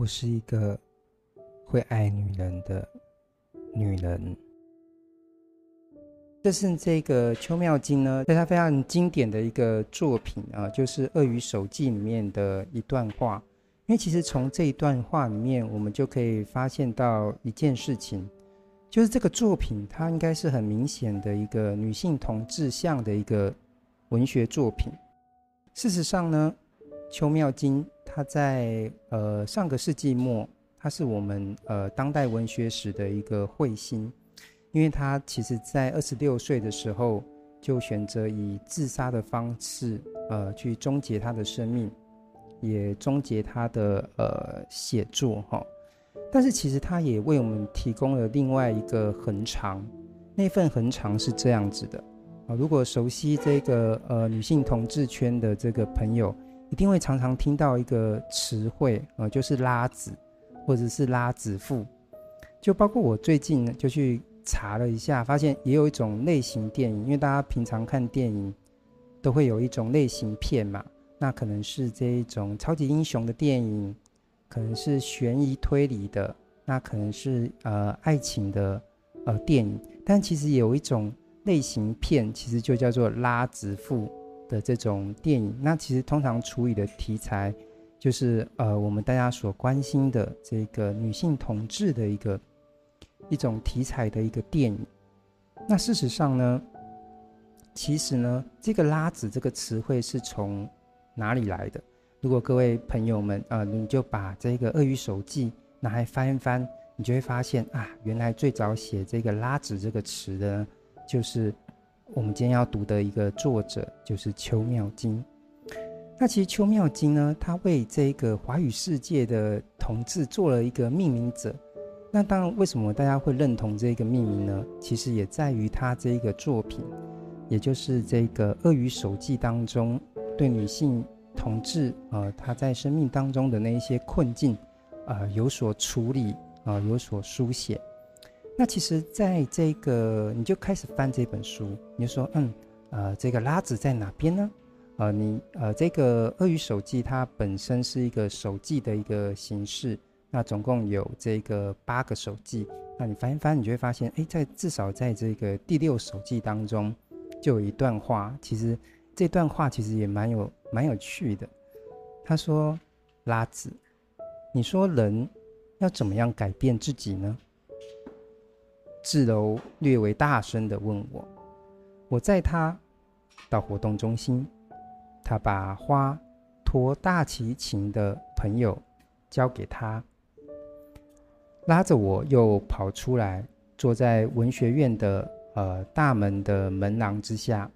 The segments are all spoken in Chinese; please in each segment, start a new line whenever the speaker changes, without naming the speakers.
我是一个会爱女人的女人。这是这个邱妙金呢，在他非常经典的一个作品啊，就是《鳄鱼手记》里面的一段话。因为其实从这一段话里面，我们就可以发现到一件事情，就是这个作品它应该是很明显的一个女性同志向的一个文学作品。事实上呢，邱妙津她在呃上个世纪末，她是我们呃当代文学史的一个彗星。因为他其实，在二十六岁的时候，就选择以自杀的方式，呃，去终结他的生命，也终结他的呃写作哈。但是，其实他也为我们提供了另外一个恒长，那份恒长是这样子的啊。如果熟悉这个呃女性同志圈的这个朋友，一定会常常听到一个词汇啊，就是拉子，或者是拉子妇，就包括我最近呢就去。查了一下，发现也有一种类型电影，因为大家平常看电影都会有一种类型片嘛，那可能是这一种超级英雄的电影，可能是悬疑推理的，那可能是呃爱情的呃电影，但其实有一种类型片，其实就叫做拉子妇的这种电影，那其实通常处理的题材就是呃我们大家所关心的这个女性同志的一个。一种题材的一个电影，那事实上呢，其实呢，这个“拉子”这个词汇是从哪里来的？如果各位朋友们啊、你就把这个《鳄鱼手记》拿来翻一翻，你就会发现啊，原来最早写这个“拉子”这个词的，就是我们今天要读的一个作者，就是邱妙金。那其实邱妙金呢，他为这个华语世界的同志做了一个命名者。那当然，为什么大家会认同这个命名呢？其实也在于他这一个作品，也就是这个《鳄鱼手记》当中对女性同志呃，她在生命当中的那一些困境，呃，有所处理啊、呃，有所书写。那其实，在这个你就开始翻这本书，你就说，嗯，呃，这个拉子在哪边呢？呃，你呃，这个《鳄鱼手记》它本身是一个手记的一个形式。那总共有这个八个手记，那你翻一翻，你就会发现，哎，在至少在这个第六手记当中，就有一段话。其实这段话其实也蛮有蛮有趣的。他说：“拉子，你说人要怎么样改变自己呢？”智柔略微大声地问我。我载他到活动中心，他把花托大提琴的朋友交给他。拉着我又跑出来，坐在文学院的呃大门的门廊之下。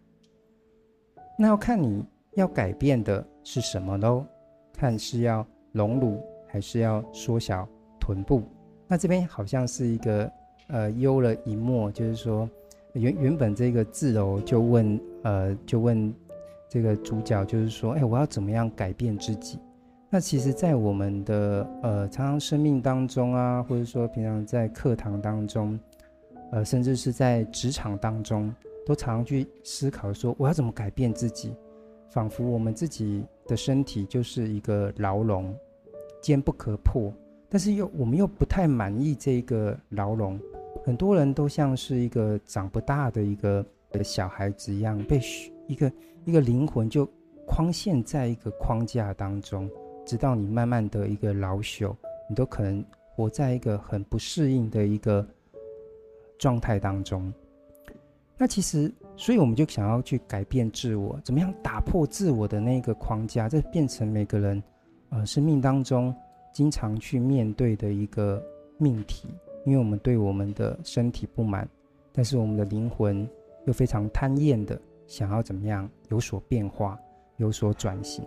那要看你要改变的是什么喽？看是要隆乳还是要缩小臀部？那这边好像是一个呃幽了一默，就是说原原本这个志柔就问呃就问这个主角，就是说，哎，我要怎么样改变自己？那其实，在我们的呃常常生命当中啊，或者说平常在课堂当中，呃，甚至是在职场当中，都常常去思考说，我要怎么改变自己？仿佛我们自己的身体就是一个牢笼，坚不可破，但是又我们又不太满意这个牢笼。很多人都像是一个长不大的一个小孩子一样，被一个一个灵魂就框限在一个框架当中。直到你慢慢的一个老朽，你都可能活在一个很不适应的一个状态当中。那其实，所以我们就想要去改变自我，怎么样打破自我的那个框架，这变成每个人呃生命当中经常去面对的一个命题。因为我们对我们的身体不满，但是我们的灵魂又非常贪厌的想要怎么样有所变化，有所转型。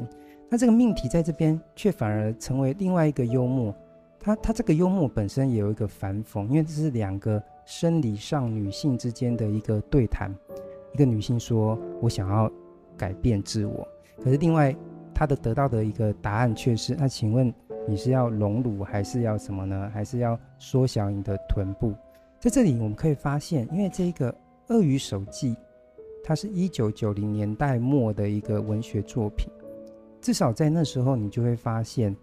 那这个命题在这边却反而成为另外一个幽默，它它这个幽默本身也有一个反讽，因为这是两个生理上女性之间的一个对谈，一个女性说：“我想要改变自我。”可是另外她的得到的一个答案却是：“那请问你是要隆乳还是要什么呢？还是要缩小你的臀部？”在这里我们可以发现，因为这个《鳄鱼手记》，它是一九九零年代末的一个文学作品。至少在那时候，你就会发现，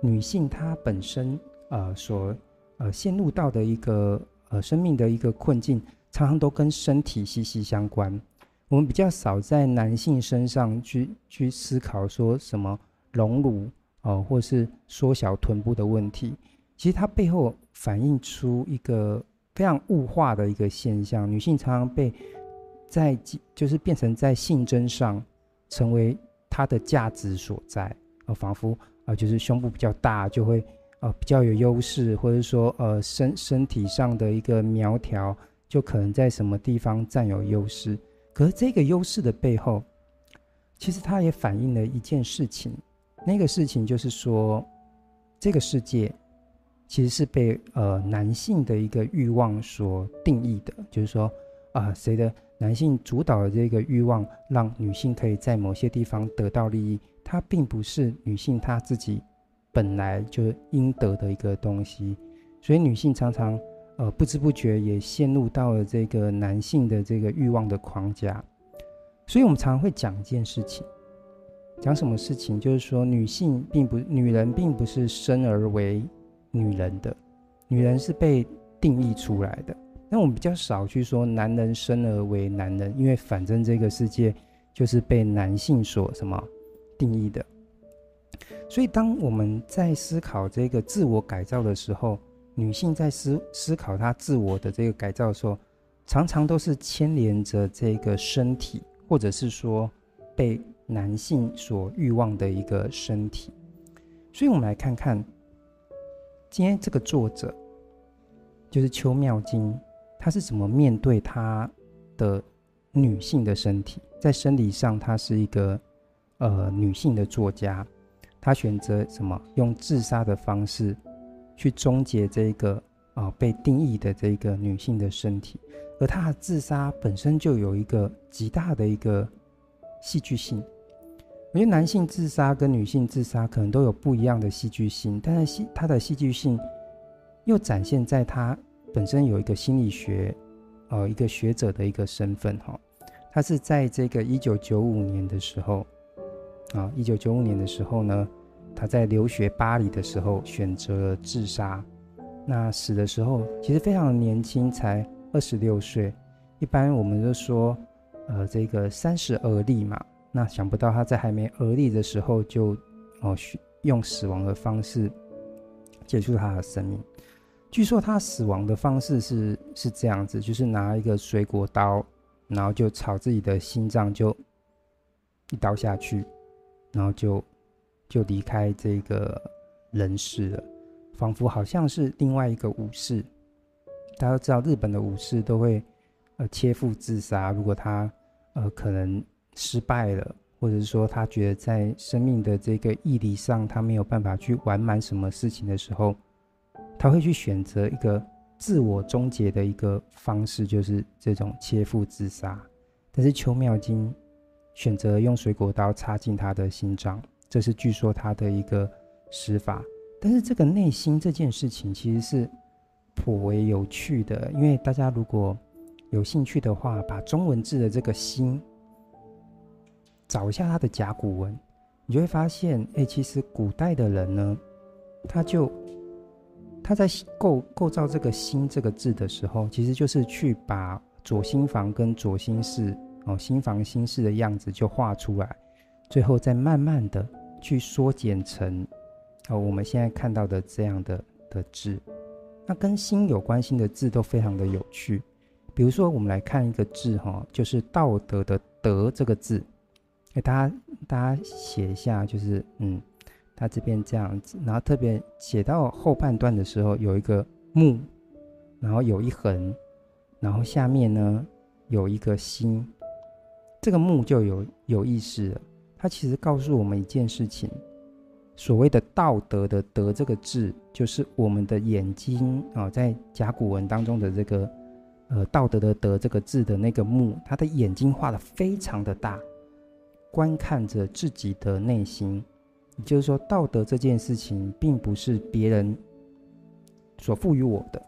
女性她本身呃所呃陷入到的一个呃生命的一个困境，常常都跟身体息息相关。我们比较少在男性身上去去思考说什么隆乳哦、或是缩小臀部的问题。其实它背后反映出一个非常物化的一个现象，女性常常被在就是变成在性征上成为她的价值所在，呃，仿佛、呃，就是胸部比较大就会呃比较有优势，或者说呃身身体上的一个苗条就可能在什么地方占有优势。可是这个优势的背后，其实它也反映了一件事情，那个事情就是说这个世界。其实是被呃男性的一个欲望所定义的，就是说啊，谁的男性主导的这个欲望，让女性可以在某些地方得到利益，它并不是女性她自己本来就应得的一个东西，所以女性常常呃不知不觉也陷入到了这个男性的这个欲望的框架，所以我们常常会讲一件事情，讲什么事情，就是说女性并不，女人并不是生而为。女人的，女人是被定义出来的。那我们比较少去说男人生而为男人，因为反正这个世界就是被男性所什么定义的。所以，当我们在思考这个自我改造的时候，女性在思思考她自我的这个改造的时候，常常都是牵连着这个身体，或者是说被男性所欲望的一个身体。所以，我们来看看。今天这个作者就是邱妙津，她是怎么面对她的女性的身体？在生理上，她是一个呃女性的作家，她选择什么？用自杀的方式去终结这个啊、被定义的这个女性的身体，而她的自杀本身就有一个极大的一个戏剧性。我觉得男性自杀跟女性自杀可能都有不一样的戏剧性，但是戏他的戏剧性又展现在他本身有一个心理学，呃，一个学者的一个身份哈。他是在这个一九九五年的时候，啊，一九九五年的时候呢，他在留学巴黎的时候选择了自杀。那死的时候其实非常年轻，才二十六岁。一般我们都说，呃，这个三十而立嘛。那想不到他在还没而立的时候就，哦，用死亡的方式结束他的生命。据说他死亡的方式是是这样子，就是拿一个水果刀，然后就朝自己的心脏就一刀下去，然后就就离开这个人世了，仿佛好像是另外一个武士。大家都知道日本的武士都会呃切腹自杀，如果他呃可能。失败了，或者是说他觉得在生命的这个义理上，他没有办法去完满什么事情的时候，他会去选择一个自我终结的一个方式，就是这种切腹自杀。但是邱妙金选择用水果刀插进他的心脏，这是据说他的一个死法。但是这个内心这件事情其实是颇为有趣的，因为大家如果有兴趣的话，把中文字的这个心。找一下他的甲骨文，你就会发现，哎、其实古代的人呢，他就他在构构造这个“心”这个字的时候，其实就是去把左心房跟左心室哦，心房心室的样子就画出来，最后再慢慢的去缩减成哦我们现在看到的这样的的字。那跟心有关系的字都非常的有趣，比如说我们来看一个字哈，就是道德的“德”这个字。给大家，大家写一下，就是嗯，他这边这样子，然后特别写到后半段的时候，有一个木，然后有一横，然后下面呢有一个心，这个木就有有意思了。它其实告诉我们一件事情，所谓的道德的德这个字，就是我们的眼睛啊，在甲骨文当中的这个呃道德的德这个字的那个木，它的眼睛画得非常的大。观看着自己的内心，也就是说，道德这件事情并不是别人所赋予我的，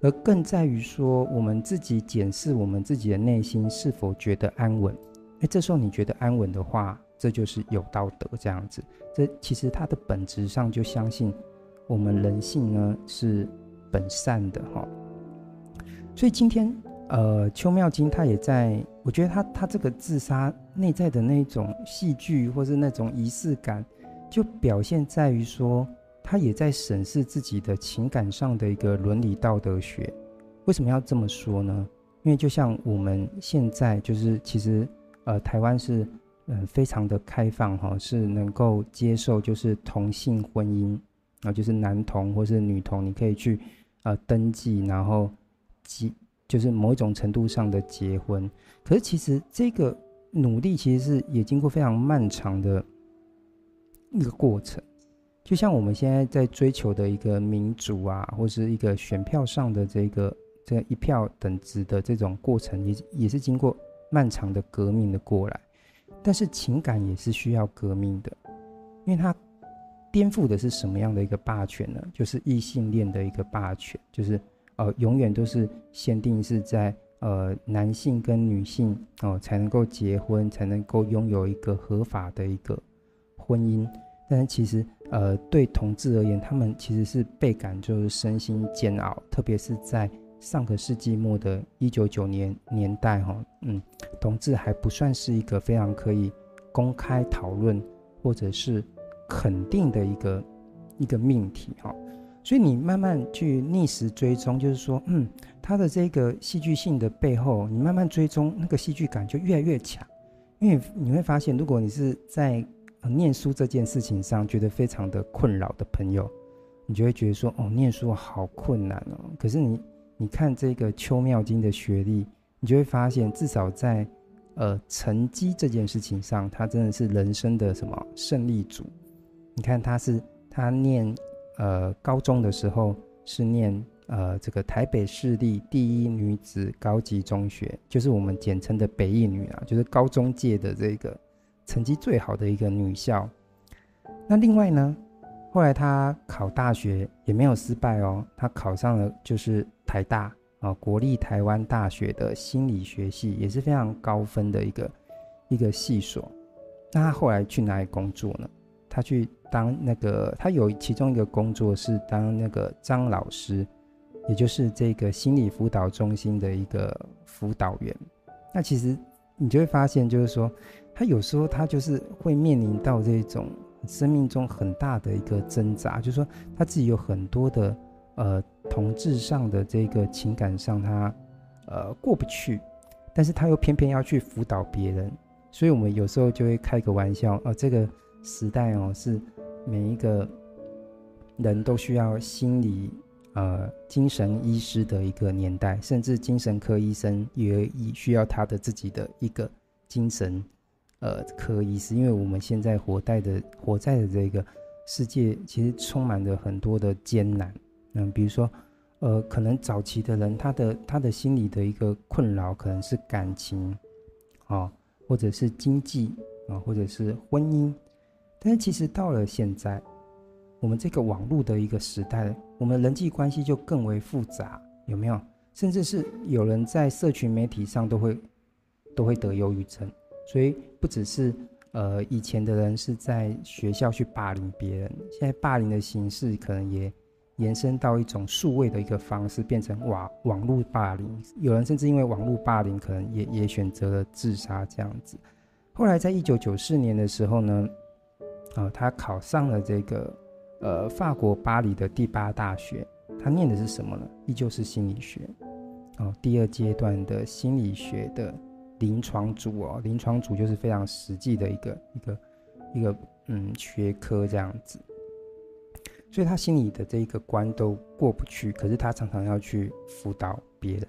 而更在于说，我们自己检视我们自己的内心是否觉得安稳。哎，这时候你觉得安稳的话，这就是有道德这样子。这其实它的本质上就相信我们人性呢是本善的哈。所以今天呃，邱妙金他也在，我觉得他他这个自杀内在的那种戏剧或是那种仪式感，就表现在于说，他也在审视自己的情感上的一个伦理道德学。为什么要这么说呢？因为就像我们现在就是，其实呃，台湾是嗯、呃、非常的开放哈，是能够接受就是同性婚姻啊，就是男同或是女同，你可以去呃登记，然后结就是某一种程度上的结婚。可是其实这个努力其实是也经过非常漫长的一个过程，就像我们现在在追求的一个民主啊，或是一个选票上的这个。这一票等值的这种过程也也是经过漫长的革命的过来，但是情感也是需要革命的，因为它颠覆的是什么样的一个霸权呢？就是异性恋的一个霸权，就是呃永远都是限定是在呃男性跟女性哦、才能够结婚，才能够拥有一个合法的一个婚姻，但是其实呃对同志而言，他们其实是倍感就是身心煎熬，特别是在。上个世纪末的一九九年年代，哈，嗯，同志还不算是一个非常可以公开讨论或者是肯定的一个一个命题，哈，所以你慢慢去逆时追踪，就是说，嗯，他的这个戏剧性的背后，你慢慢追踪，那个戏剧感就越来越强，因为你会发现，如果你是在念书这件事情上觉得非常的困扰的朋友，你就会觉得说，哦，念书好困难哦，可是你。你看这个邱妙金的学历，你就会发现，至少在呃成绩这件事情上，他真的是人生的什么胜利组。你看他是他念呃高中的时候是念呃这个台北市立第一女子高级中学，就是我们简称的北一女啊，就是高中界的这个成绩最好的一个女校。那另外呢，后来他考大学也没有失败哦，他考上了就是。台大啊，国立台湾大学的心理学系也是非常高分的一个一个系所。那他后来去哪里工作呢？他去当那个，他有其中一个工作是当那个张老师，也就是这个心理辅导中心的一个辅导员。那其实你就会发现，就是说他有时候他就是会面临到这种生命中很大的一个挣扎，就是说他自己有很多的。呃，同志上的这个情感上，他呃过不去，但是他又偏偏要去辅导别人，所以我们有时候就会开个玩笑，啊、呃，这个时代哦，是每一个人都需要心理呃精神医师的一个年代，甚至精神科医生也也需要他的自己的一个精神呃科医师，因为我们现在活在的活在的这个世界，其实充满着很多的艰难。嗯，比如说，呃，可能早期的人，他的他的心理的一个困扰，可能是感情，啊、哦，或者是经济啊、或者是婚姻。但是其实到了现在，我们这个网络的一个时代，我们人际关系就更为复杂，有没有？甚至是有人在社群媒体上都会都会得忧郁症。所以不只是呃以前的人是在学校去霸凌别人，现在霸凌的形式可能也。延伸到一种数位的一个方式，变成网网络霸凌。有人甚至因为网络霸凌，可能也也选择了自杀这样子。后来在一九九四年的时候呢，呃，他考上了这个呃法国巴黎的第八大学。他念的是什么呢？依旧是心理学。哦，第二阶段的心理学的临床组哦，临床组就是非常实际的一个一个一个嗯学科这样子。所以他心里的这一个关都过不去，可是他常常要去辅导别人。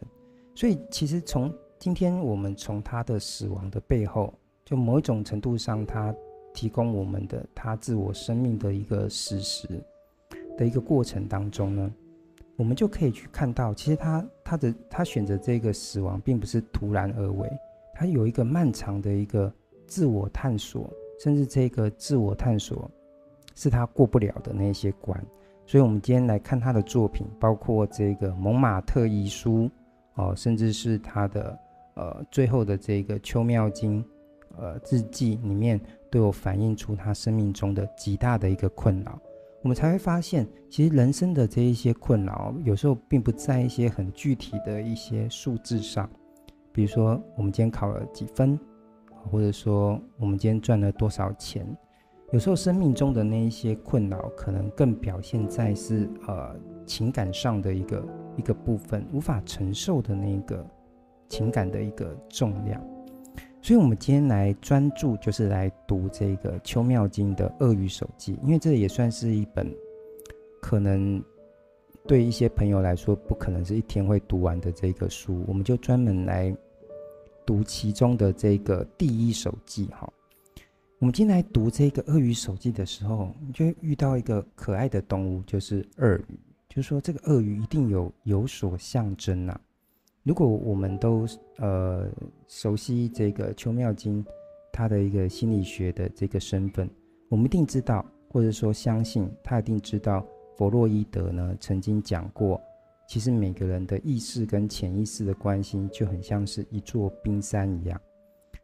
所以其实从今天我们从他的死亡的背后，就某一种程度上，他提供我们的他自我生命的一个史实的一个过程当中呢，我们就可以去看到，其实他他的他选择这个死亡并不是突然而为，他有一个漫长的一个自我探索，甚至这个自我探索。是他过不了的那些关，所以，我们今天来看他的作品，包括这个《蒙马特遗书》哦，甚至是他的呃最后的这个秋妙经呃日记里面，都有反映出他生命中的极大的一个困扰。我们才会发现，其实人生的这一些困扰，有时候并不在一些很具体的一些数字上，比如说我们今天考了几分，或者说我们今天赚了多少钱。有时候生命中的那一些困扰，可能更表现在是呃情感上的一个一个部分，无法承受的那个情感的一个重量。所以，我们今天来专注，就是来读这个《邱妙经》的《鳄鱼手记》，因为这也算是一本可能对一些朋友来说不可能是一天会读完的这个书，我们就专门来读其中的这个第一手记。哈，我们今天来读这个《鳄鱼手记》的时候，就遇到一个可爱的动物，就是鳄鱼。就是说，这个鳄鱼一定有有所象征呐、如果我们都呃熟悉这个邱妙津他的一个心理学的这个身份，我们一定知道，或者说相信他一定知道，弗洛伊德呢曾经讲过，其实每个人的意识跟潜意识的关系就很像是一座冰山一样，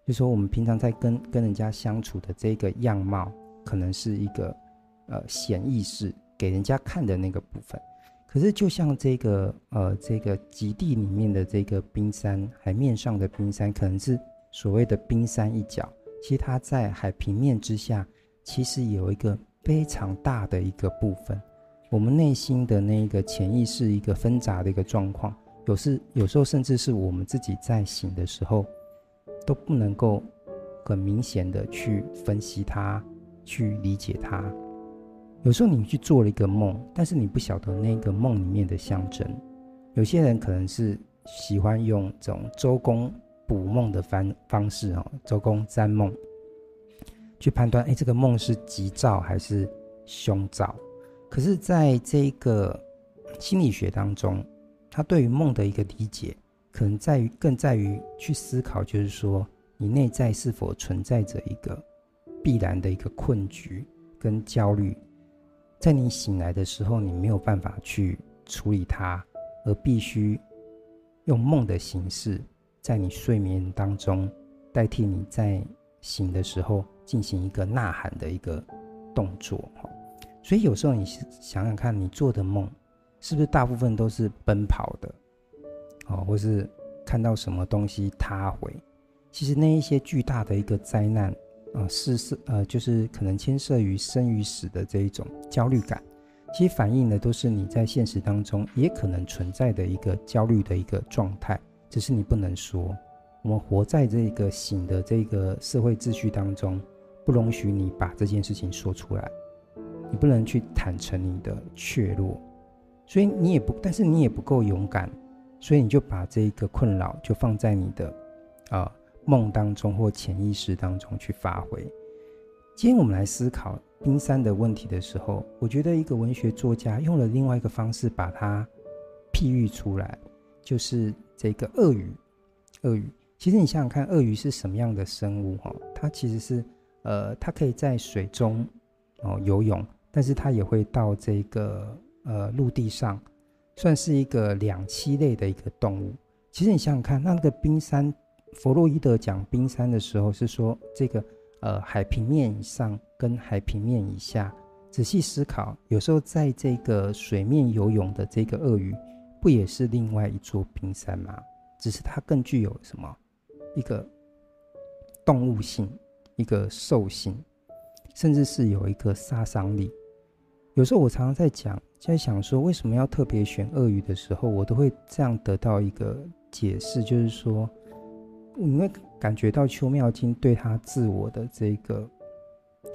就说我们平常在跟跟人家相处的这个样貌，可能是一个呃显意识给人家看的那个部分。可是，就像这个呃，这个极地里面的这个冰山，海面上的冰山，可能是所谓的冰山一角。其实它在海平面之下，其实有一个非常大的一个部分。我们内心的那个潜意识一个纷杂的一个状况，有时有时候甚至是我们自己在醒的时候，都不能够很明显的去分析它，去理解它。有时候你去做了一个梦，但是你不晓得那个梦里面的象征。有些人可能是喜欢用这种周公卜梦的方方式哦，周公占梦，去判断，哎，这个梦是吉兆还是凶兆。可是，在这个心理学当中，他对于梦的一个理解，可能在于更在于去思考，就是说，你内在是否存在着一个必然的一个困局跟焦虑。在你醒来的时候，你没有办法去处理它，而必须用梦的形式，在你睡眠当中代替你在醒的时候进行一个呐喊的一个动作。所以有时候你想想看，你做的梦是不是大部分都是奔跑的，哦，或是看到什么东西塌毁？其实那一些巨大的一个灾难。啊，是是呃，就是可能牵涉于生与死的这一种焦虑感，其实反映的都是你在现实当中也可能存在的一个焦虑的一个状态，只是你不能说。我们活在这个醒的这个社会秩序当中，不容许你把这件事情说出来，你不能去坦诚你的怯弱，所以你也不，但是你也不够勇敢，所以你就把这个困扰就放在你的啊。梦当中或潜意识当中去发挥。今天我们来思考冰山的问题的时候，我觉得一个文学作家用了另外一个方式把它譬喻出来，就是这个鳄鱼。鳄鱼，其实你想想看，鳄鱼是什么样的生物？哈，它其实是呃，它可以在水中哦游泳，但是它也会到这个呃陆地上，算是一个两栖类的一个动物。其实你想想看，那个冰山。弗洛伊德讲冰山的时候是说，这个呃海平面以上跟海平面以下，仔细思考，有时候在这个水面游泳的这个鳄鱼，不也是另外一座冰山吗？只是它更具有什么一个动物性、一个兽性，甚至是有一个杀伤力。有时候我常常在讲，在想说为什么要特别选鳄鱼的时候，我都会这样得到一个解释，就是说。你会感觉到邱妙金对他自我的这个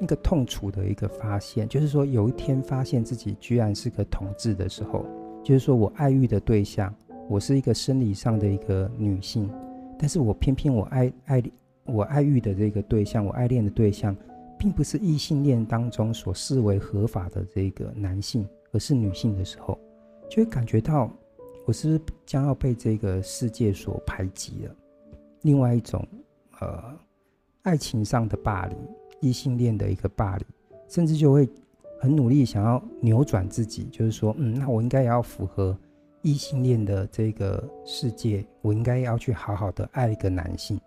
一个痛楚的一个发现，就是说有一天发现自己居然是个同志的时候，就是说我爱欲的对象，我是一个生理上的一个女性，但是我偏偏我爱爱我爱欲的这个对象，我爱恋的对象，并不是异性恋当中所视为合法的这个男性，而是女性的时候，就会感觉到我是不是将要被这个世界所排挤了。另外一种，呃，爱情上的霸凌，异性恋的一个霸凌，甚至就会很努力想要扭转自己，就是说，嗯，那我应该也要符合异性恋的这个世界，我应该要去好好的爱一个男性，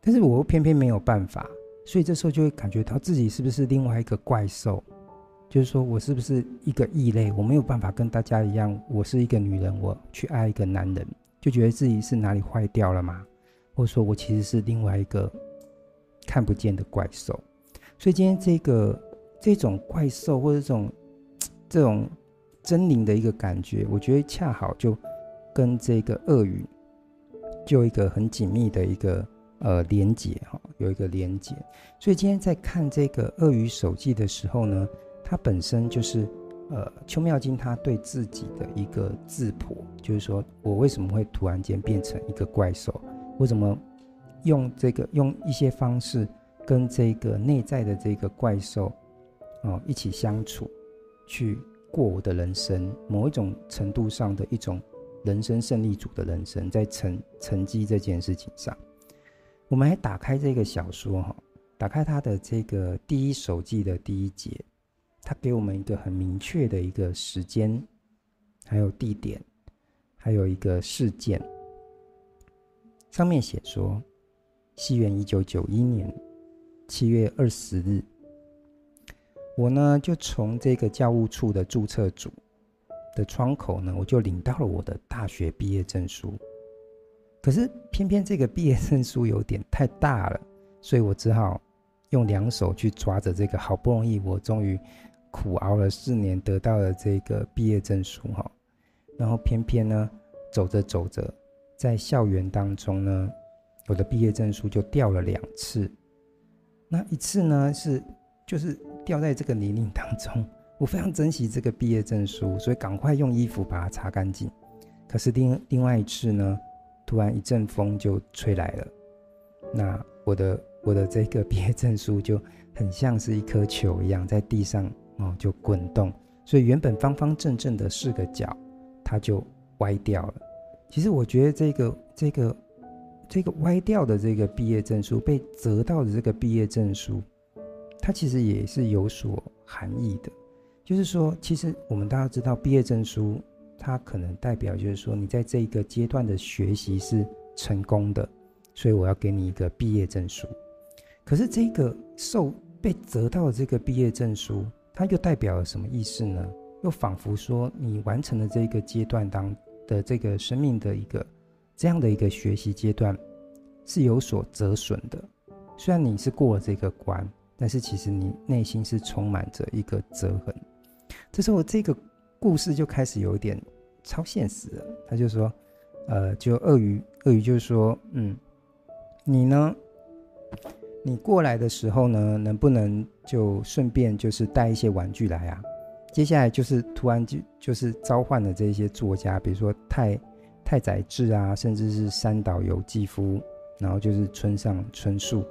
但是我又偏偏没有办法，所以这时候就会感觉到自己是不是另外一个怪兽，就是说我是不是一个异类，我没有办法跟大家一样，我是一个女人，我去爱一个男人，就觉得自己是哪里坏掉了吗？或者说我其实是另外一个看不见的怪兽。所以今天这个这种怪兽或者这种这种狰狞的一个感觉，我觉得恰好就跟这个鳄鱼就一个很紧密的一个。呃，连接哈，有一个连接，所以今天在看这个鳄鱼手记的时候呢，它本身就是呃，邱妙津他对自己的一个质朴，就是说我为什么会突然间变成一个怪兽，我怎么用这个用一些方式跟这个内在的这个怪兽哦、一起相处，去过我的人生，某一种程度上的一种人生胜利组的人生，在成成绩这件事情上。我们来打开这个小说哈，打开它的这个第一手记的第一节，它给我们一个很明确的一个时间，还有地点，还有一个事件。上面写说，西元一九九一年七月二十日，我呢就从这个教务处的注册组的窗口呢，我就领到了我的大学毕业证书。可是偏偏这个毕业证书有点太大了，所以我只好用两手去抓着这个，好不容易我终于苦熬了四年得到了这个毕业证书哈，然后偏偏呢走着走着，在校园当中呢，我的毕业证书就掉了两次，那一次呢是就是掉在这个泥泞当中，我非常珍惜这个毕业证书，所以赶快用衣服把它擦干净，可是另另外一次呢。突然一阵风就吹来了，那我的我的这个毕业证书就很像是一颗球一样在地上哦就滚动，所以原本方方正正的四个角，它就歪掉了。其实我觉得这个这个这个歪掉的这个毕业证书被折到的这个毕业证书，它其实也是有所含义的，就是说，其实我们大家知道毕业证书。它可能代表就是说，你在这一个阶段的学习是成功的，所以我要给你一个毕业证书。可是这个受被折到的这个毕业证书，它又代表了什么意思呢？又仿佛说你完成了这个阶段当的这个生命的一个这样的一个学习阶段是有所折损的。虽然你是过了这个关，但是其实你内心是充满着一个折痕。这时候这个。故事就开始有点超现实了。他就说：“呃，就鳄鱼，鳄鱼就是说，嗯，你呢？你过来的时候呢，能不能就顺便就是带一些玩具来啊？接下来就是突然就就是召唤了这些作家，比如说太太宰治啊，甚至是三岛由纪夫，然后就是村上春树。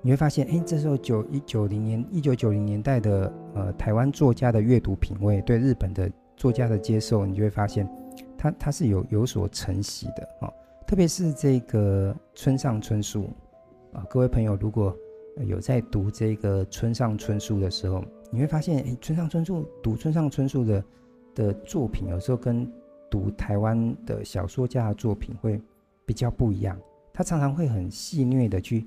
你会发现，哎，这时候九一九零年一九九零年代的呃台湾作家的阅读品味，对日本的。”作家的接受，你就会发现，他他是有有所承袭的啊，特别是这个村上春树啊，各位朋友如果有在读这个村上春树的时候，你会发现，哎，村上春树读村上春树的的作品，有时候跟读台湾的小说家的作品会比较不一样，他常常会很戏谑的去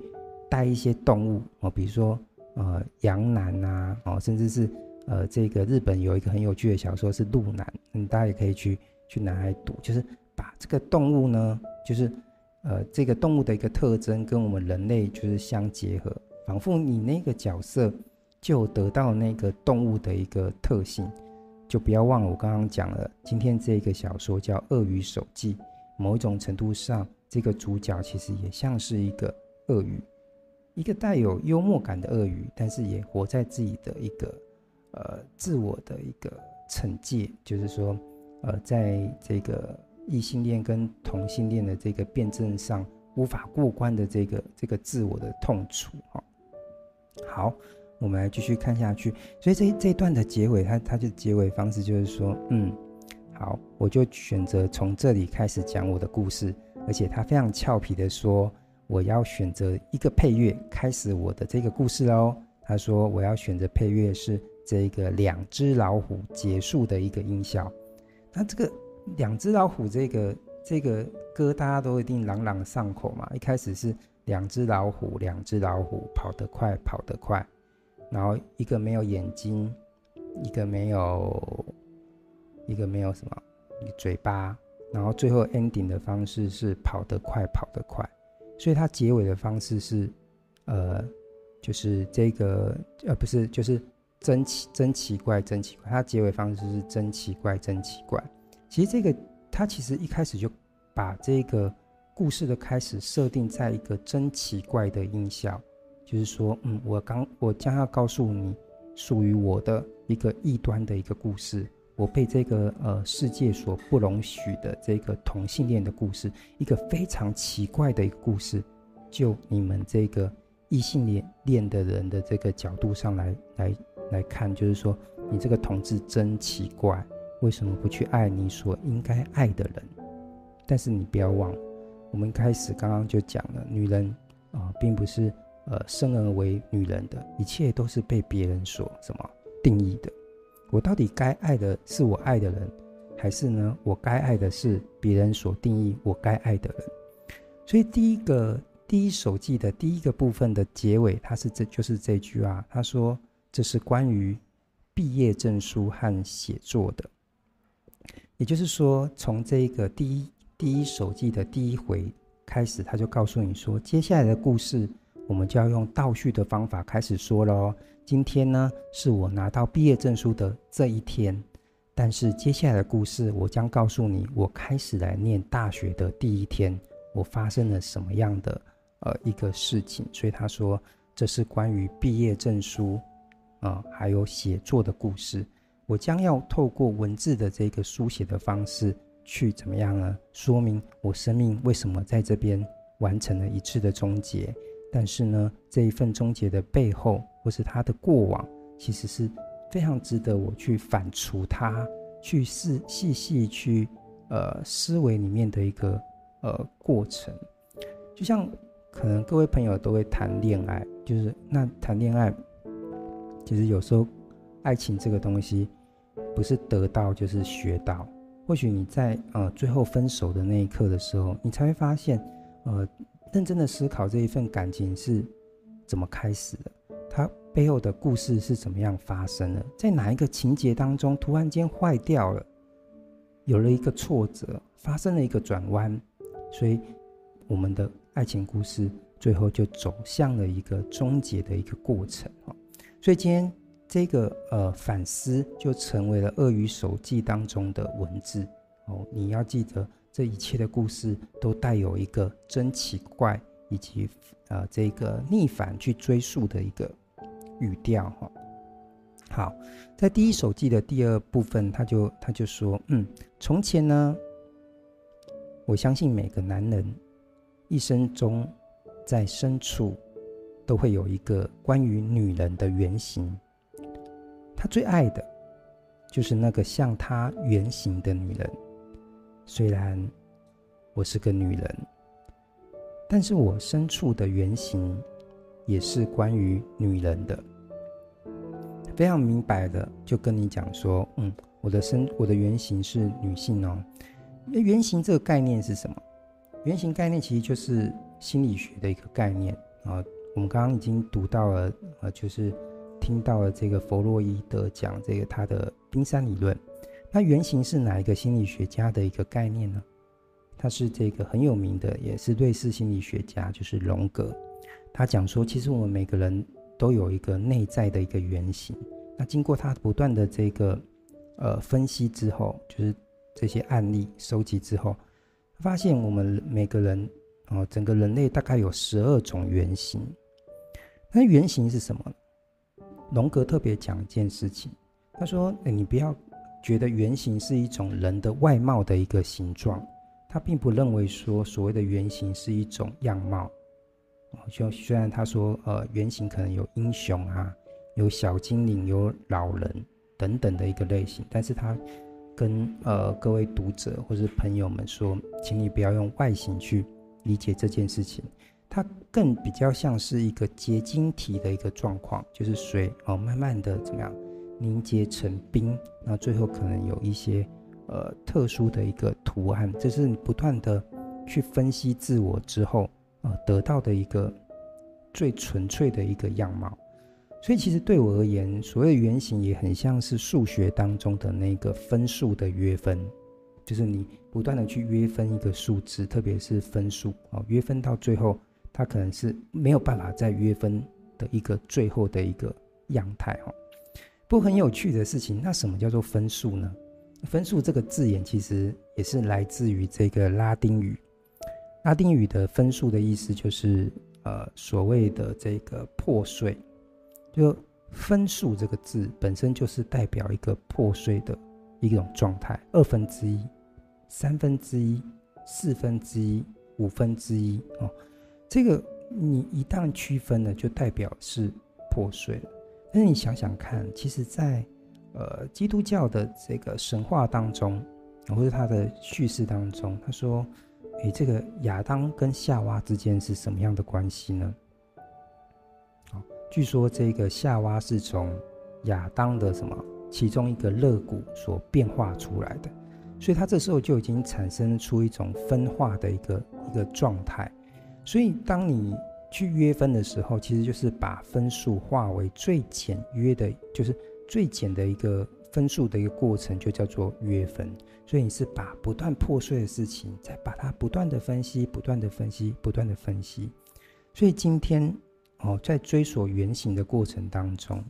带一些动物哦，比如说呃羊男啊，哦，甚至是。呃，这个日本有一个很有趣的小说是《鹿男》，嗯，大家也可以去去拿来读，就是把这个动物呢，就是呃这个动物的一个特征跟我们人类就是相结合，仿佛你那个角色就得到那个动物的一个特性。就不要忘了我刚刚讲了，今天这个小说叫《鳄鱼手记》，某一种程度上，这个主角其实也像是一个鳄鱼，一个带有幽默感的鳄鱼，但是也活在自己的一个。呃，自我的一个惩戒，就是说，呃，在这个异性恋跟同性恋的这个辩证上无法过关的这个这个自我的痛楚哈。好，我们来继续看下去。所以这这一段的结尾，它它的结尾方式就是说，嗯，好，我就选择从这里开始讲我的故事，而且他非常俏皮的说，我要选择一个配乐开始我的这个故事喽。他说我要选择配乐是。这个两只老虎结束的一个音效，那这个两只老虎这个这个歌大家都一定朗朗上口嘛。一开始是两只老虎，两只老虎跑得快，跑得快，然后一个没有眼睛，一个没有，一个没有什么嘴巴，然后最后 ending 的方式是跑得快，跑得快，所以它结尾的方式是，呃，就是这个，呃，不是，就是真奇真奇怪，真奇怪，它结尾方式是真奇怪，真奇怪。其实这个他其实一开始就把这个。故事的开始设定在一个真奇怪的音效，就是说，嗯，我刚我将要告诉你属于我的一个异端的一个故事，我被这个呃世界所不容许的这个同性恋的故事，一个非常奇怪的一个故事，就你们这个异性恋恋的人的这个角度上来来来看，就是说，你这个同志真奇怪，为什么不去爱你所应该爱的人？但是你不要忘。我们开始刚刚就讲了，女人啊、并不是呃生而为女人的，一切都是被别人所什么定义的。我到底该爱的是我爱的人，还是呢，我该爱的是别人所定义我该爱的人？所以第一个第一手记的第一个部分的结尾，它是这就是这句啊，他说这是关于毕业证书和写作的，也就是说从这个第一。第一手记的第一回开始，他就告诉你说，接下来的故事我们就要用倒叙的方法开始说喽。今天呢，是我拿到毕业证书的这一天，但是接下来的故事，我将告诉你，我开始来念大学的第一天，我发生了什么样的呃一个事情。所以他说，这是关于毕业证书啊、还有写作的故事。我将要透过文字的这个书写的方式。去怎么样呢？说明我生命为什么在这边完成了一次的终结？但是呢，这一份终结的背后，或是他的过往，其实是非常值得我去反刍它，去细细细去呃思维里面的一个呃过程。就像可能各位朋友都会谈恋爱，就是那谈恋爱，其实有时候爱情这个东西，不是得到就是学到。或许你在呃最后分手的那一刻的时候，你才会发现，呃，认真的思考这一份感情是怎么开始的，它背后的故事是怎么样发生的，在哪一个情节当中突然间坏掉了，有了一个挫折，发生了一个转弯，所以我们的爱情故事最后就走向了一个终结的一个过程。所以今天。这个呃反思就成为了《鳄鱼手记》当中的文字哦。你要记得，这一切的故事都带有一个真奇怪以及呃这个逆反去追溯的一个语调哈。好，在第一手记的第二部分，他就他就说，嗯，从前呢，我相信每个男人一生中在深处都会有一个关于女人的原型。他最爱的，就是那个像他原型的女人。虽然我是个女人，但是我深处的原型也是关于女人的。非常明白的，就跟你讲说，嗯，我的身，我的原型是女性哦。那原型这个概念是什么？原型概念其实就是心理学的一个概念啊。我们刚刚已经读到了，呃，就是。听到了这个弗洛伊德讲这个他的冰山理论，那原型是哪一个心理学家的一个概念呢？他是这个很有名的，也是瑞士心理学家，就是荣格。他讲说，其实我们每个人都有一个内在的一个原型。那经过他不断的这个呃分析之后，就是这些案例收集之后，发现我们每个人哦，整个人类大概有十二种原型。那原型是什么？荣格特别讲一件事情，他说：“，你不要觉得原型是一种人的外貌的一个形状，他并不认为说所谓的原型是一种样貌。就虽然他说，呃，原型可能有英雄啊，有小精灵，有老人等等的一个类型，但是他跟呃各位读者或是朋友们说，请你不要用外形去理解这件事情。”它更比较像是一个结晶体的一个状况，就是水哦，慢慢的怎么样凝结成冰，那最后可能有一些呃特殊的一个图案，这是你不断的去分析自我之后呃得到的一个最纯粹的一个样貌。所以其实对我而言，所谓原型也很像是数学当中的那个分数的约分，就是你不断的去约分一个数字，特别是分数哦，约分到最后，它可能是没有办法再约分的一个最后的一个样态哈。不过很有趣的事情，那什么叫做分数呢？分数这个字眼其实也是来自于这个拉丁语，拉丁语的分数的意思就是呃所谓的这个破碎。就分数这个字本身就是代表一个破碎的一种状态，二分之一、三分之一、四分之一、五分之一哦，这个你一旦区分了，就代表是破碎了。但是你想想看，其实在呃基督教的这个神话当中，或者他的叙事当中，他说：“诶，这个亚当跟夏娃之间是什么样的关系呢？”据说这个夏娃是从亚当的什么其中一个肋骨所变化出来的，所以他这时候就已经产生出一种分化的一个一个状态。所以当你去约分的时候，其实就是把分数化为最简约的，就是最简的一个分数的一个过程，就叫做约分。所以你是把不断破碎的事情，再把它不断的分析，不断的分析，不断的分析。所以今天。哦，在追索原型的过程当中，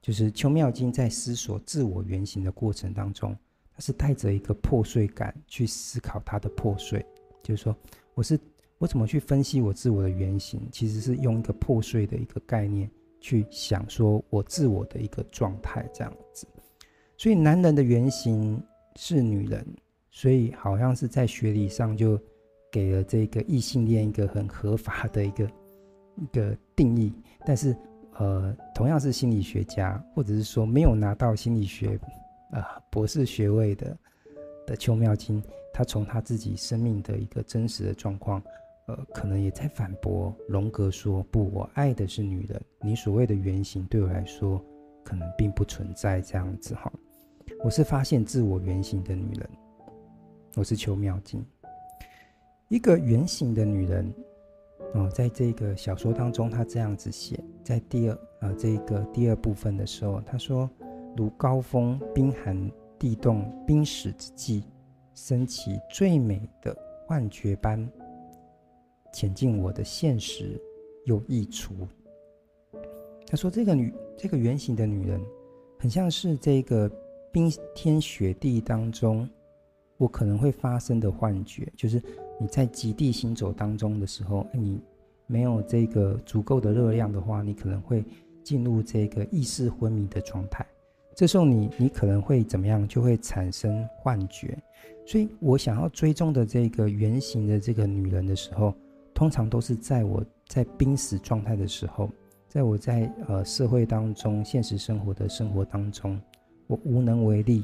就是邱妙金在思索自我原型的过程当中，他是带着一个破碎感去思考他的破碎，就是说，我是我怎么去分析我自我的原型，其实是用一个破碎的一个概念去想说我自我的一个状态这样子。所以男人的原型是女人，所以好像是在学理上就给了这个异性恋一个很合法的一个。一个定义，但是，呃，同样是心理学家，或者是说没有拿到心理学，呃，博士学位的的邱妙金，他从他自己生命的一个真实的状况，呃，可能也在反驳荣格说，不，我爱的是女人，你所谓的原型对我来说，可能并不存在这样子哈。我是发现自我原型的女人，我是邱妙静，一个原型的女人。哦，在这个小说当中，他这样子写，在第二呃这个第二部分的时候，他说：“如高峰冰寒地冻冰始之际，升起最美的幻觉般，潜进我的现实，又溢出。”他说：“这个女，这个原型的女人，很像是这个冰天雪地当中，我可能会发生的幻觉，就是。”你在极地行走当中的时候，你没有这个足够的热量的话，你可能会进入这个意识昏迷的状态。这时候你，你可能会怎么样？就会产生幻觉。所以我想要追踪的这个原型的这个女人的时候，通常都是在我在濒死状态的时候，在我在呃社会当中、现实生活的生活当中，我无能为力，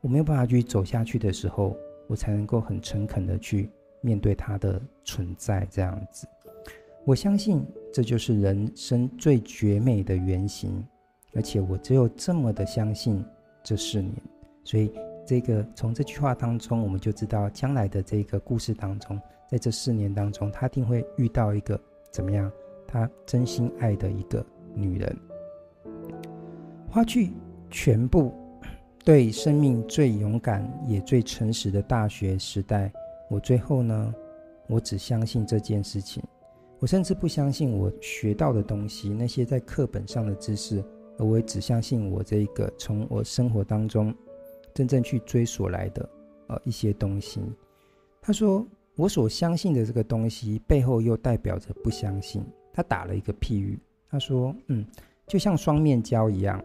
我没有办法去走下去的时候，我才能够很诚恳的去。面对它的存在，这样子，我相信这就是人生最绝美的原型，而且我只有这么的相信这四年，所以这个从这句话当中，我们就知道将来的这个故事当中，在这四年当中，他一定会遇到一个怎么样，他真心爱的一个女人。花去全部对生命最勇敢也最诚实的大学时代。我最后呢，我只相信这件事情，我甚至不相信我学到的东西，那些在课本上的知识，而我也只相信我这一个从我生活当中真正去追索来的呃一些东西。他说，我所相信的这个东西背后又代表着不相信。他打了一个譬喻，他说，嗯，就像双面胶一样，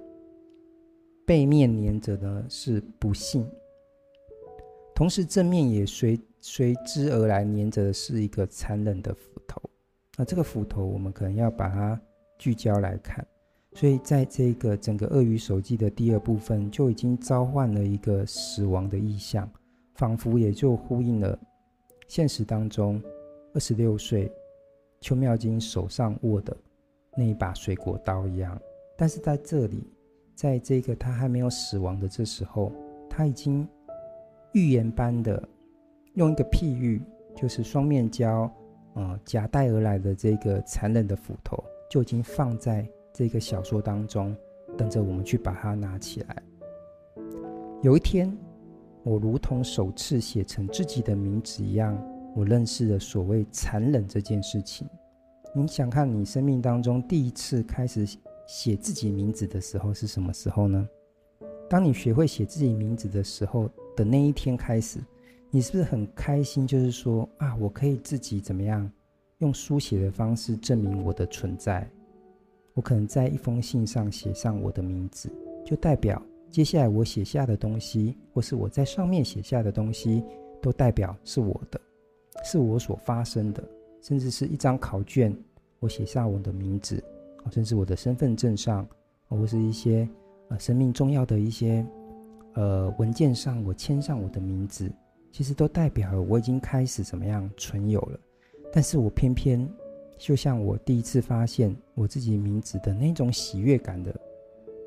背面粘着的是不信，同时正面也随。随之而来，粘着的是一个残忍的斧头。那这个斧头，我们可能要把它聚焦来看。所以，在这个整个《鳄鱼手记》的第二部分，就已经召唤了一个死亡的意象，仿佛也就呼应了现实当中二十六岁邱妙金手上握的那一把水果刀一样。但是在这里，在这个他还没有死亡的这时候，他已经预言般的。用一个譬喻，就是双面胶呃夹带而来的这个残忍的斧头，就已经放在这个小说当中，等着我们去把它拿起来。有一天，我如同首次写成自己的名字一样，我认识了所谓残忍这件事情。你想看你生命当中第一次开始写自己名字的时候是什么时候呢？当你学会写自己名字的时候的那一天开始，你是不是很开心？就是说啊，我可以自己怎么样用书写的方式证明我的存在。我可能在一封信上写上我的名字，就代表接下来我写下的东西，或是我在上面写下的东西，都代表是我的，是我所发生的。甚至是一张考卷，我写下我的名字，甚至我的身份证上，或是一些呃生命重要的一些呃文件上，我签上我的名字，其实都代表了我已经开始怎么样存有了。但是我偏偏就像我第一次发现我自己名字的那种喜悦感的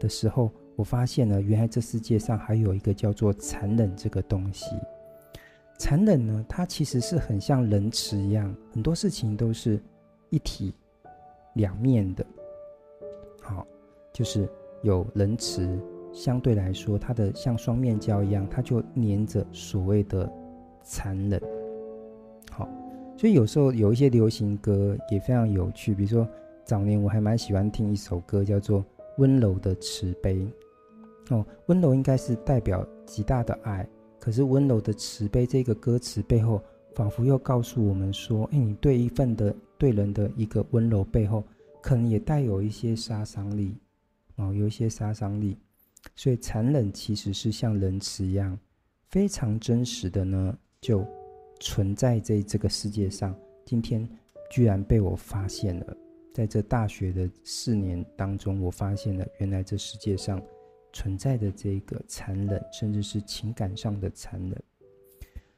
的时候，我发现了原来这世界上还有一个叫做残忍这个东西。残忍呢，它其实是很像仁慈一样，很多事情都是一体两面的。好，就是有仁慈，相对来说，它的像双面胶一样，它就黏着所谓的残忍。好，所以有时候有一些流行歌也非常有趣，比如说早年我还蛮喜欢听一首歌，叫做《温柔的慈悲》。哦，温柔应该是代表极大的爱。可是温柔的慈悲这个歌词背后，仿佛又告诉我们说：哎，你对一份的对人的一个温柔背后，可能也带有一些杀伤力，哦，有一些杀伤力。所以残忍其实是像仁慈一样，非常真实的呢，就存在在这个世界上。今天居然被我发现了，在这大学的四年当中，我发现了原来这世界上。存在的这个残忍，甚至是情感上的残忍。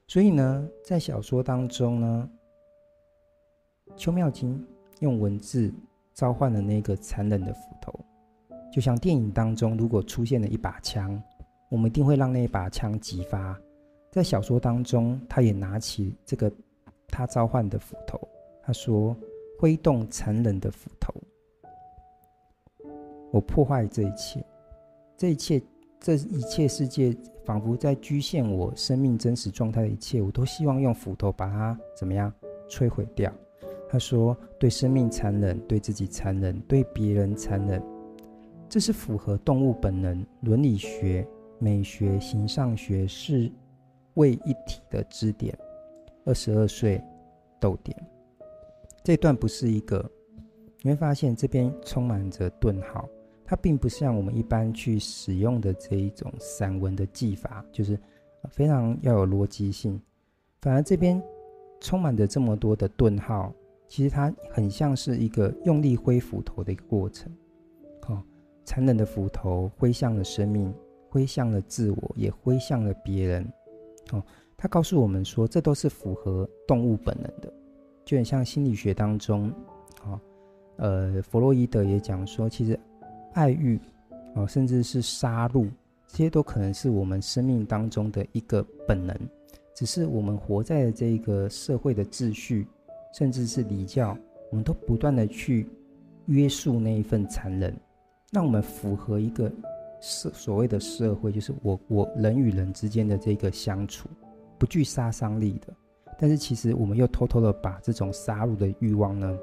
所以呢，在小说当中呢，邱妙金用文字召唤了那个残忍的斧头，就像电影当中，如果出现了一把枪，我们一定会让那一把枪击发。在小说当中，他也拿起这个他召唤的斧头，他说：“挥动残忍的斧头，我破坏这一切。”这一切，这一切世界仿佛在局限我生命真实状态的一切，我都希望用斧头把它怎么样摧毁掉。他说：“对生命残忍，对自己残忍，对别人残忍，这是符合动物本能、伦理学、美学、形上学是为一体的支点。”二十二岁，逗点。这段不是一个，你会发现这边充满着顿号。它并不像我们一般去使用的这一种散文的技法，就是非常要有逻辑性。反而这边充满着这么多的顿号，其实它很像是一个用力挥斧头的一个过程。哦，残忍的斧头挥向了生命，挥向了自我，也挥向了别人。哦，它告诉我们说，这都是符合动物本能的，就很像心理学当中，哦，呃，弗洛伊德也讲说，其实。爱欲，哦，甚至是杀戮，这些都可能是我们生命当中的一个本能。只是我们活在这个社会的秩序，甚至是礼教，我们都不断的去约束那一份残忍，让我们符合一个社所谓的社会，就是我我人与人之间的这个相处，不具杀伤力的。但是其实我们又偷偷的把这种杀戮的欲望呢，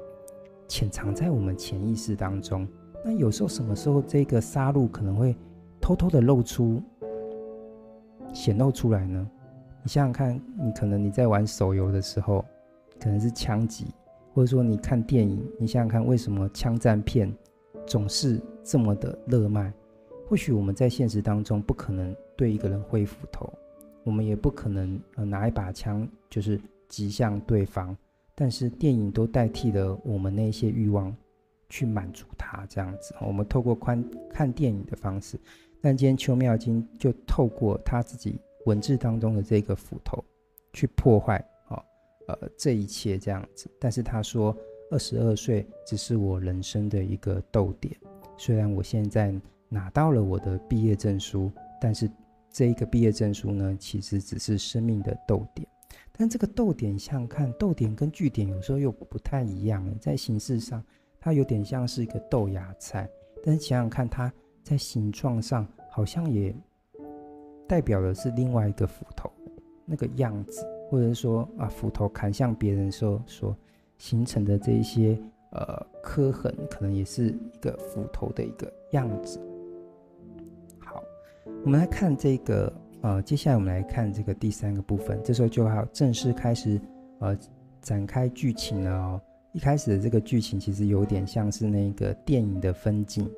潜藏在我们潜意识当中。那有时候，什么时候这个杀戮可能会偷偷的露出、显露出来呢？你想想看，你可能你在玩手游的时候，可能是枪击，或者说你看电影，你想想看，为什么枪战片总是这么的热卖？或许我们在现实当中不可能对一个人挥斧头，我们也不可能呃拿一把枪就是击向对方，但是电影都代替了我们那些欲望。去满足他这样子，我们透过观看电影的方式，但今天邱妙金就透过他自己文字当中的这个斧头，去破坏哦，呃，这一切这样子。但是他说，二十二岁只是我人生的一个逗点。虽然我现在拿到了我的毕业证书，但是这一个毕业证书呢，其实只是生命的逗点。但这个逗点像看逗点跟句点有时候又不太一样，在形式上它有点像是一个豆芽菜，但是想想看它在形状上好像也代表的是另外一个斧头那个样子，或者说啊斧头砍向别人时候所形成的这一些呃刻痕，可能也是一个斧头的一个样子。好，我们来看这个。呃，接下来我们来看这个第三个部分，这时候就要正式开始呃展开剧情了哦。一开始的这个剧情其实有点像是那个电影的分镜，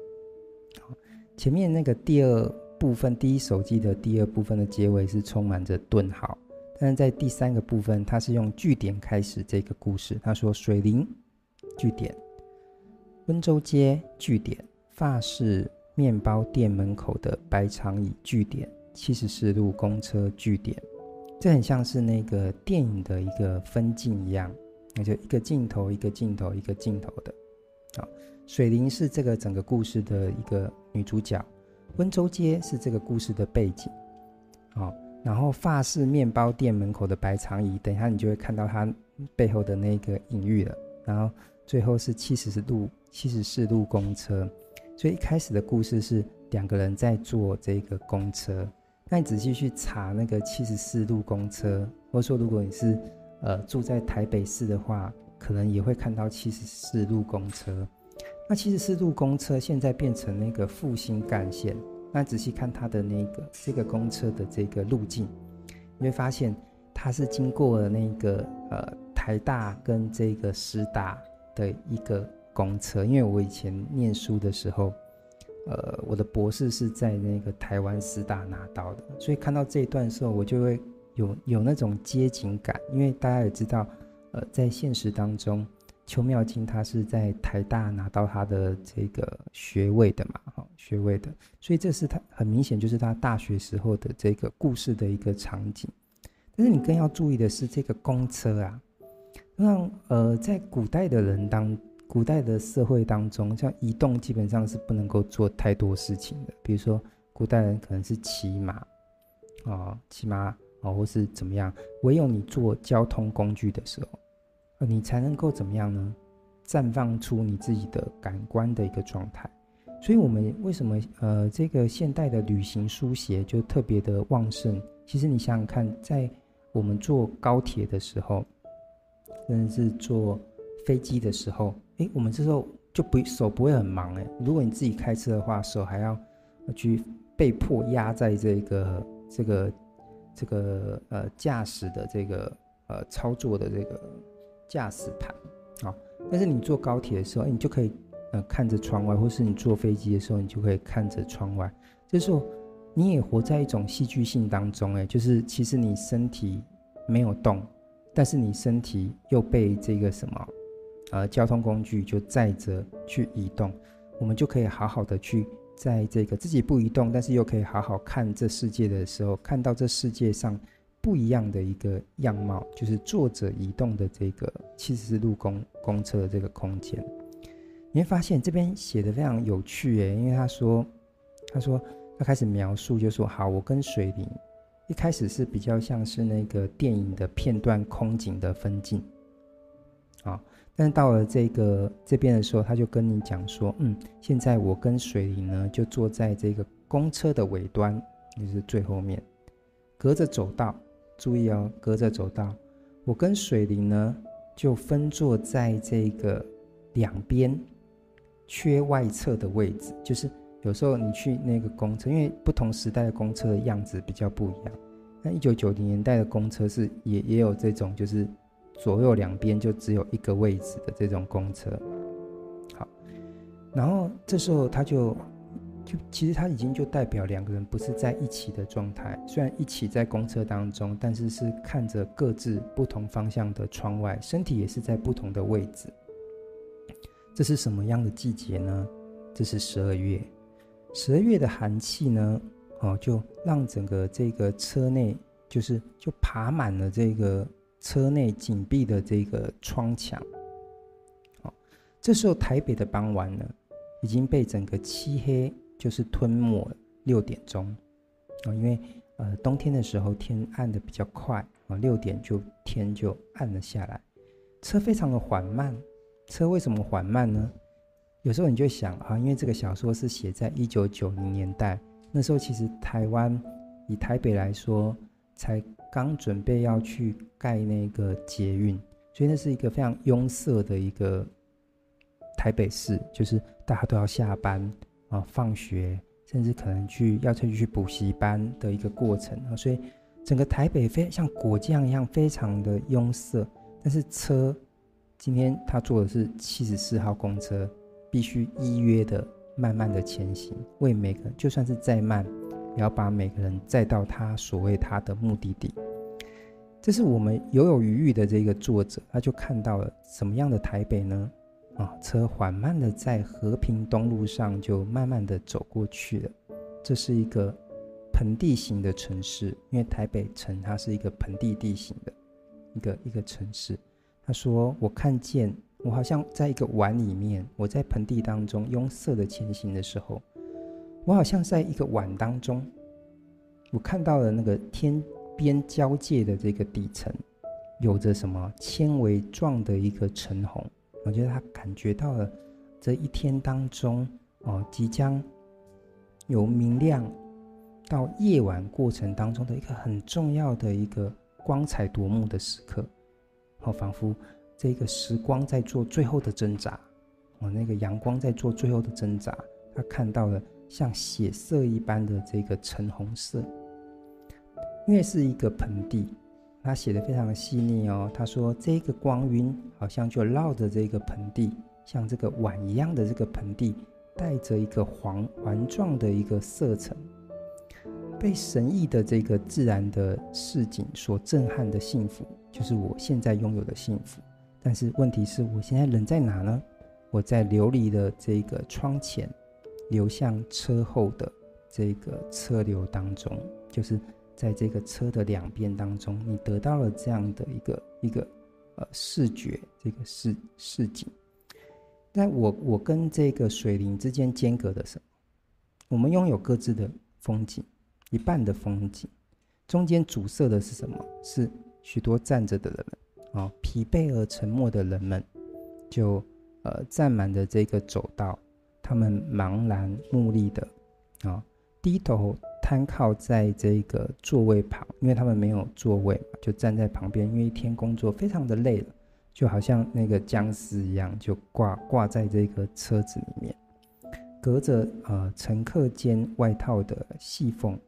前面那个第二部分，第一手机的第二部分的结尾是充满着顿号，但是在第三个部分，它是用句点开始这个故事。他说：“水灵，句点，温州街，句点，法式面包店门口的白长椅，句点。”七十四路公车句点，这很像是那个电影的一个分镜一样，那就一个镜头一个镜头一个镜头的。啊，水灵是这个整个故事的一个女主角，温州街是这个故事的背景。啊，然后法式面包店门口的白长椅，等一下你就会看到它背后的那个隐喻了。然后最后是七十四路七十四路公车，所以一开始的故事是两个人在坐这个公车。那你仔细去查那个七十四路公车，或者说如果你是呃住在台北市的话，可能也会看到七十四路公车。那七十四路公车现在变成那个复兴干线，那仔细看它的那个这个公车的这个路径，你会发现它是经过了那个呃台大跟这个师大的一个公车，因为我以前念书的时候。呃，我的博士是在那个台湾师大拿到的，所以看到这一段的时候，我就会有有那种街景感。因为大家也知道，呃，在现实当中，邱妙金他是在台大拿到他的这个学位的嘛，哈，学位的，所以这是他很明显就是他大学时候的这个故事的一个场景。但是你更要注意的是这个公车啊，那呃，在古代的人当。古代的社会当中，像移动基本上是不能够做太多事情的。比如说，古代人可能是骑马，哦，骑马哦，或是怎么样。唯有你做交通工具的时候，呃，你才能够怎么样呢？绽放出你自己的感官的一个状态。所以，我们为什么呃，这个现代的旅行书写就特别的旺盛？其实你想想看，在我们坐高铁的时候，甚至是坐飞机的时候。诶，我们这时候就不手不会很忙诶。如果你自己开车的话，手还要去被迫压在这个这个这个呃驾驶的这个呃操作的这个驾驶盘啊。但是你坐高铁的时候，你就可以呃看着窗外，或是你坐飞机的时候，你就可以看着窗外。这时候你也活在一种戏剧性当中，诶，就是其实你身体没有动，但是你身体又被这个什么？呃，交通工具就载着去移动，我们就可以好好的去在这个自己不移动，但是又可以好好看这世界的时候，看到这世界上不一样的一个样貌，就是坐着移动的这个七十四路公公车的这个空间。你会发现这边写的非常有趣诶，因为他说，他说他开始描述，就说好，我跟水灵一开始是比较像是那个电影的片段空景的分镜，但到了这个这边的时候，他就跟你讲说，嗯，现在我跟水灵呢，就坐在这个公车的尾端，就是最后面，隔着走道，注意哦，隔着走道，我跟水灵呢就分坐在这个两边缺外侧的位置，就是有时候你去那个公车，因为不同时代的公车的样子比较不一样，那一九九零年代的公车是也也有这种就是。左右两边就只有一个位置的这种公车，好，然后这时候他就就其实他已经就代表两个人不是在一起的状态，虽然一起在公车当中，但是是看着各自不同方向的窗外，身体也是在不同的位置。这是什么样的季节呢？这是十二月，十二月的寒气呢，哦，就让整个这个车内就是就爬满了这个。车内紧闭的这个窗墙，好，这时候台北的傍晚呢，已经被整个漆黑就是吞没。六点钟，啊，因为呃，冬天的时候天暗的比较快啊，六点就天就暗了下来，车非常的缓慢。车为什么缓慢呢？有时候你就想啊，因为这个小说是写在一九九零年代，那时候其实台湾以台北来说，才刚准备要去盖那个捷运，所以那是一个非常拥塞的一个台北市，就是大家都要下班啊，放学。甚至可能去要去去补习班的一个过程啊，所以整个台北非像果酱一样非常的拥塞。但是车今天他坐的是七十四号公车，必须依约的慢慢的前行，为每个就算是再慢，要把每个人载到他所谓他的目的地。这是我们犹有余裕的这个作者，他就看到了什么样的台北呢？啊，车缓慢的在和平东路上就慢慢的走过去了。这是一个盆地型的城市，因为台北城它是一个盆地地形的一个一个城市。他说：“我看见我好像在一个碗里面，我在盆地当中拥塞的前行的时候，我好像在一个碗当中，我看到了那个天边交界的这个底层，有着什么纤维状的一个橙红。”我觉得他感觉到了这一天当中哦，即将由明亮到夜晚过程当中的一个很重要的一个光彩夺目的时刻，哦，仿佛这个时光在做最后的挣扎，哦，那个阳光在做最后的挣扎。他看到了像血色一般的这个橙红色，因为是一个盆地。他写的非常的细腻哦。他说：“这个光晕好像就绕着这个盆地，像这个碗一样的这个盆地，带着一个环环状的一个色层。被神异的这个自然的市景所震撼的幸福，就是我现在拥有的幸福。但是问题是我现在人在哪呢？我在琉璃的这个窗前，流向车后的这个车流当中，就是。”在这个车的两边当中，你得到了这样的一个一个呃视觉，这个视视景。但我我跟这个水灵之间间隔的什么？我们拥有各自的风景，一半的风景，中间阻塞的是什么？是许多站着的人们啊，疲惫而沉默的人们，就呃站满的这个走道，他们茫然目立的啊，低头。瘫靠在这个座位旁，因为他们没有座位嘛，就站在旁边。因为一天工作非常的累了，就好像那个僵尸一样，就挂挂在这个车子里面，隔着呃乘客间外套的细缝。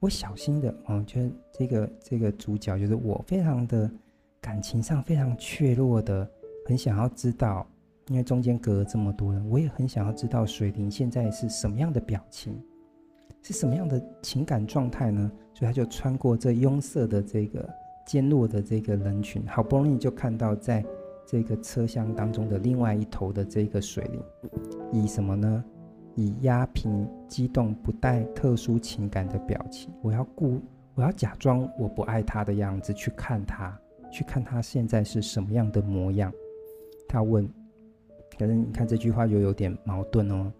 我小心的，嗯，觉得这个这个主角就是我，非常的感情上非常怯弱的，很想要知道，因为中间隔了这么多人，我也很想要知道水灵现在是什么样的表情。是什么样的情感状态呢？所以他就穿过这拥塞的这个尖落的这个人群，好不容易就看到在这个车厢当中的另外一头的这个水灵，以什么呢？以压平激动、不带特殊情感的表情，我要故，我要假装我不爱他的样子去看他，去看他现在是什么样的模样。他问，可是你看这句话又有点矛盾哦。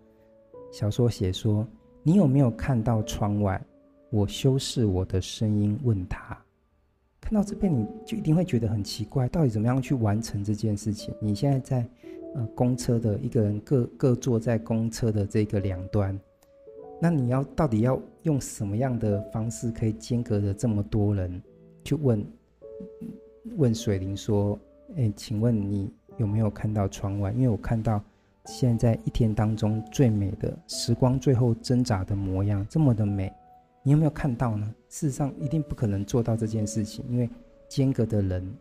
小说写说。你有没有看到窗外？我修饰我的声音问他。看到这边，你就一定会觉得很奇怪，到底怎么样去完成这件事情？你现在在呃公车的一个人各各坐在公车的这个两端，那你要到底要用什么样的方式可以间隔着这么多人去问问水灵说：“诶，请问你有没有看到窗外？因为我看到。”现在一天当中最美的时光，最后挣扎的模样，这么的美，你有没有看到呢？事实上，一定不可能做到这件事情，因为间隔的人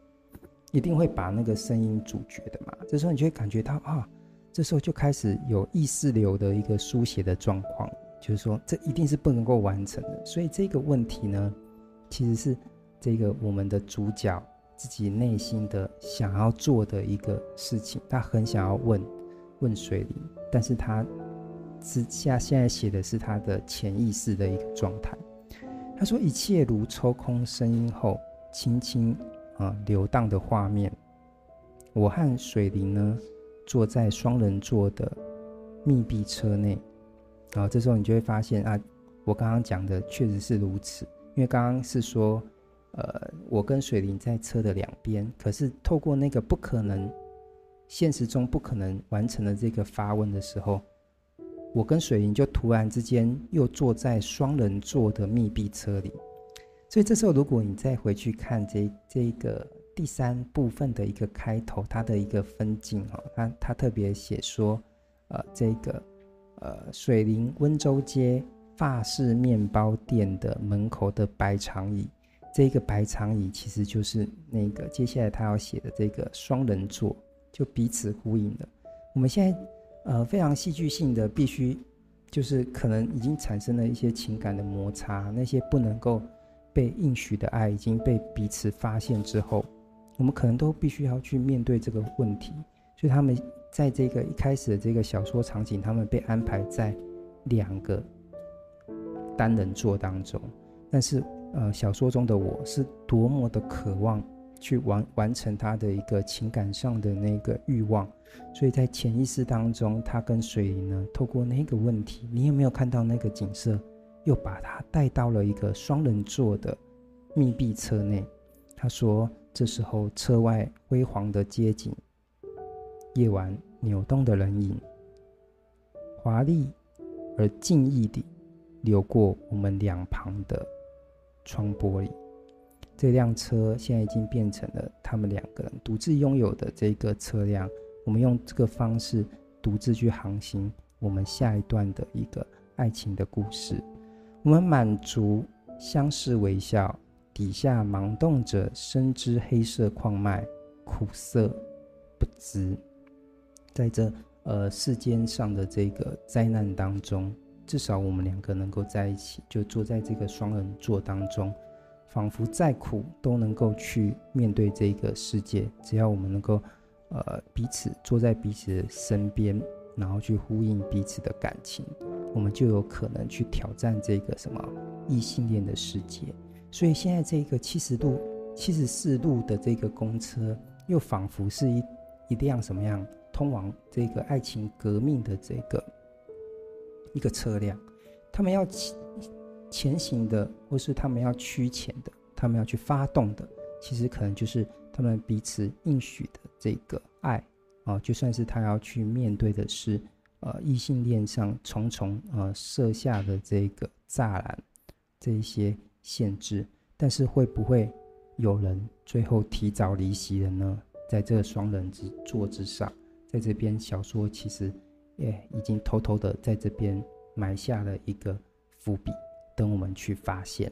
一定会把那个声音阻绝的嘛。这时候你就会感觉到啊，这时候就开始有意识流的一个书写的状况，就是说这一定是不能够完成的。所以这个问题呢，其实是这个我们的主角自己内心的想要做的一个事情，他很想要问。问水灵，但是他之下现在写的是他的潜意识的一个状态。他说：“一切如抽空声音后轻轻啊流荡的画面。我和水灵呢，坐在双人座的密闭车内。然后，这时候你就会发现啊，我刚刚讲的确实是如此。因为刚刚是说，呃，我跟水灵在车的两边，可是透过那个不可能，现实中不可能完成的这个发问的时候，我跟水灵就突然之间又坐在双人座的密闭车里。所以这时候，如果你再回去看这这个第三部分的一个开头，它的一个分镜哈，它它特别写说，呃，这个呃水灵温州街法式面包店的门口的白长椅，这个白长椅其实就是那个接下来他要写的这个双人座，就彼此呼应的。我们现在呃非常戏剧性的，必须就是可能已经产生了一些情感的摩擦，那些不能够。被应许的爱已经被彼此发现之后，我们可能都必须要去面对这个问题。所以他们在这个一开始的这个小说场景，他们被安排在两个单人座当中。但是，呃，小说中的我是多么的渴望去完完成他的一个情感上的那个欲望。所以在潜意识当中，他跟水灵呢，透过那个问题，你有没有看到那个景色？又把他带到了一个双人座的密闭车内。他说：“这时候车外辉煌的街景，夜晚扭动的人影，华丽而静谧地流过我们两旁的窗玻璃。这辆车现在已经变成了他们两个人独自拥有的这个车辆。我们用这个方式独自去航行我们下一段的一个爱情的故事。”我们满足相视微笑，底下忙动着深知黑色矿脉，苦涩不知。在这呃世间上的这个灾难当中，至少我们两个能够在一起，就坐在这个双人座当中，仿佛再苦都能够去面对这个世界。只要我们能够呃彼此坐在彼此的身边。然后去呼应彼此的感情，我们就有可能去挑战这个什么异性恋的世界。所以现在这个七十度、七十四路的这个公车，又仿佛是一一辆什么样通往这个爱情革命的这个一个车辆。他们要前前行的，或是他们要驱前的，他们要去发动的，其实可能就是他们彼此应许的这个爱。啊，就算是他要去面对的是，呃，异性恋上重重呃设下的这个栅栏，这一些限制，但是会不会有人最后提早离席了呢？在这双人之座之上，在这边小说其实也已经偷偷的在这边埋下了一个伏笔，等我们去发现。